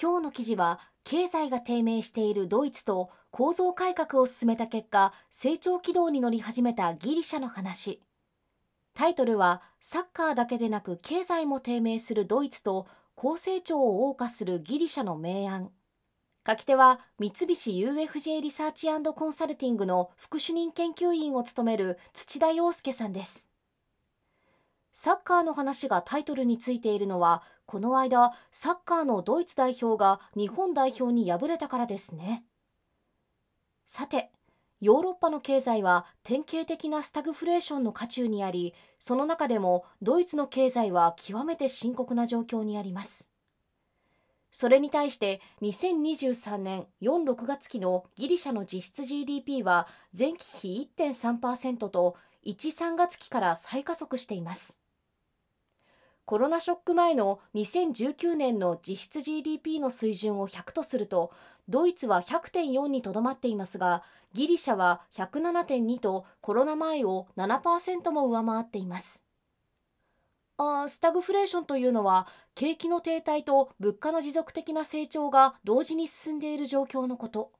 今日の記事は経済が低迷しているドイツと構造改革を進めた結果成長軌道に乗り始めたギリシャの話。タイトルはサッカーだけでなく経済も低迷するドイツと高成長を謳歌するギリシャの明暗書き手は三菱 UFJ リサーチコンサルティングの副主任研究員を務める土田洋介さんです。サッカーの話がタイトルについているのはこの間サッカーのドイツ代表が日本代表に敗れたからですね。さてヨーロッパの経済は典型的なスタグフレーションの渦中にありその中でもドイツの経済は極めて深刻な状況にあります。それに対して2023年4、6月期のギリシャの実質 GDP は前期比1.3%と1、3月期から再加速しています。コロナショック前の2019年の実質 GDP の水準を100とするとドイツは100.4にとどまっていますがギリシャは107.2とコロナ前を7%も上回っています。あスタグフレーションというのは景気の停滞と物価の持続的な成長が同時に進んでいる状況のこと。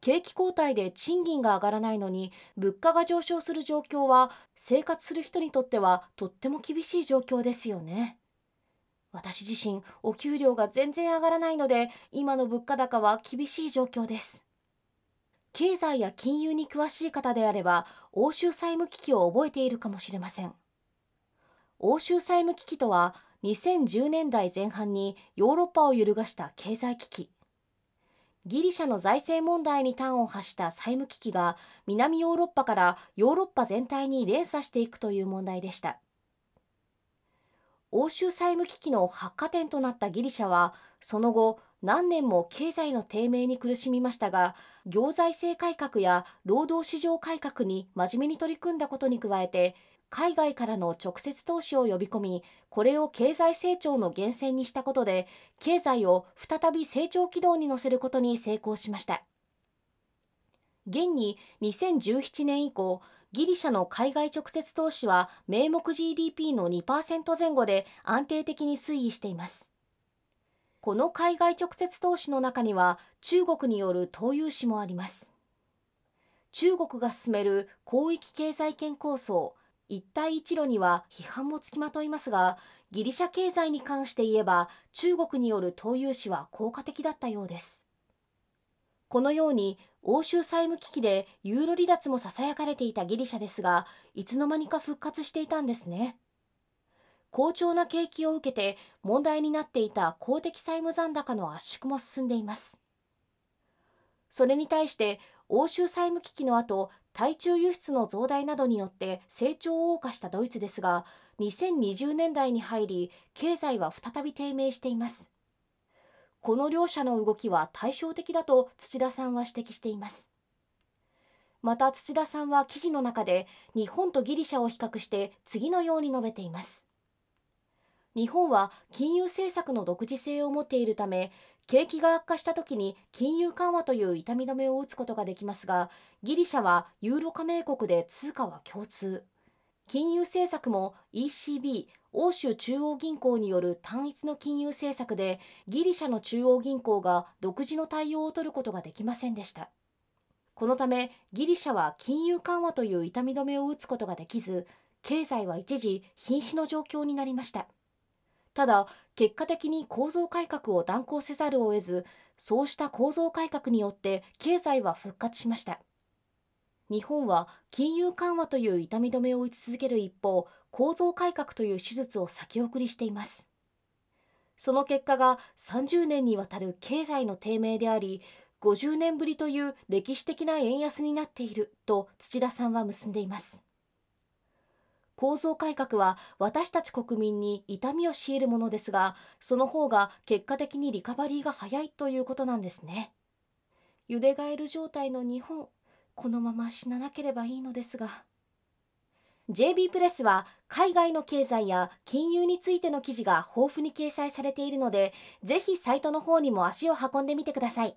景気後退で賃金が上がらないのに物価が上昇する状況は生活する人にとってはとっても厳しい状況ですよね。私自身お給料が全然上がらないので今の物価高は厳しい状況です。経済や金融に詳しい方であれば欧州債務危機を覚えているかもしれません。欧州債務危機とは2010年代前半にヨーロッパを揺るがした経済危機。ギリシャの財政問題に端を発した債務危機が南ヨーロッパからヨーロッパ全体に連鎖していくという問題でした。欧州債務危機の発火点となったギリシャはその後何年も経済の低迷に苦しみましたが行財政改革や労働市場改革に真面目に取り組んだことに加えて海外からの直接投資を呼び込みこれを経済成長の源泉にしたことで経済を再び成長軌道に乗せることに成功しました。現に2017年以降ギリシャの海外直接投資は名目 GDP の2%前後で安定的に推移しています。この海外直接投資の中には中国による投融資もあります。中国が進める広域経済圏構想一帯一路には批判もつきまといますがギリシャ経済に関して言えば中国による投融資は効果的だったようです。このように欧州債務危機でユーロ離脱もささやかれていたギリシャですがいつの間にか復活していたんですね。好調な景気を受けて問題になっていた公的債務残高の圧縮も進んでいます。それに対して欧州債務危機の後対中輸出の増大などによって成長を謳歌したドイツですが2020年代に入り経済は再び低迷しています。この両者の動きは対照的だと土田さんは指摘しています。また土田さんは記事の中で日本とギリシャを比較して次のように述べています。日本は金融政策の独自性を持っているため景気が悪化した時に金融緩和という痛み止めを打つことができますがギリシャはユーロ加盟国で通貨は共通。金融政策も ECB 欧州中央銀行による単一の金融政策でギリシャの中央銀行が独自の対応を取ることができませんでした。このためギリシャは金融緩和という痛み止めを打つことができず経済は一時瀕死の状況になりました。ただ結果的に構造改革を断行せざるを得ずそうした構造改革によって経済は復活しました。日本は金融緩和という痛み止めを打ち続ける一方構造改革という手術を先送りしています。その結果が30年にわたる経済の低迷であり50年ぶりという歴史的な円安になっていると土田さんは結んでいます。構造改革は私たち国民に痛みを強いるものですがその方が結果的にリカバリーが早いということなんですね。ゆでガエル状態の日本このまま死ななければいいのですが。JB プレスは海外の経済や金融についての記事が豊富に掲載されているのでぜひサイトの方にも足を運んでみてください。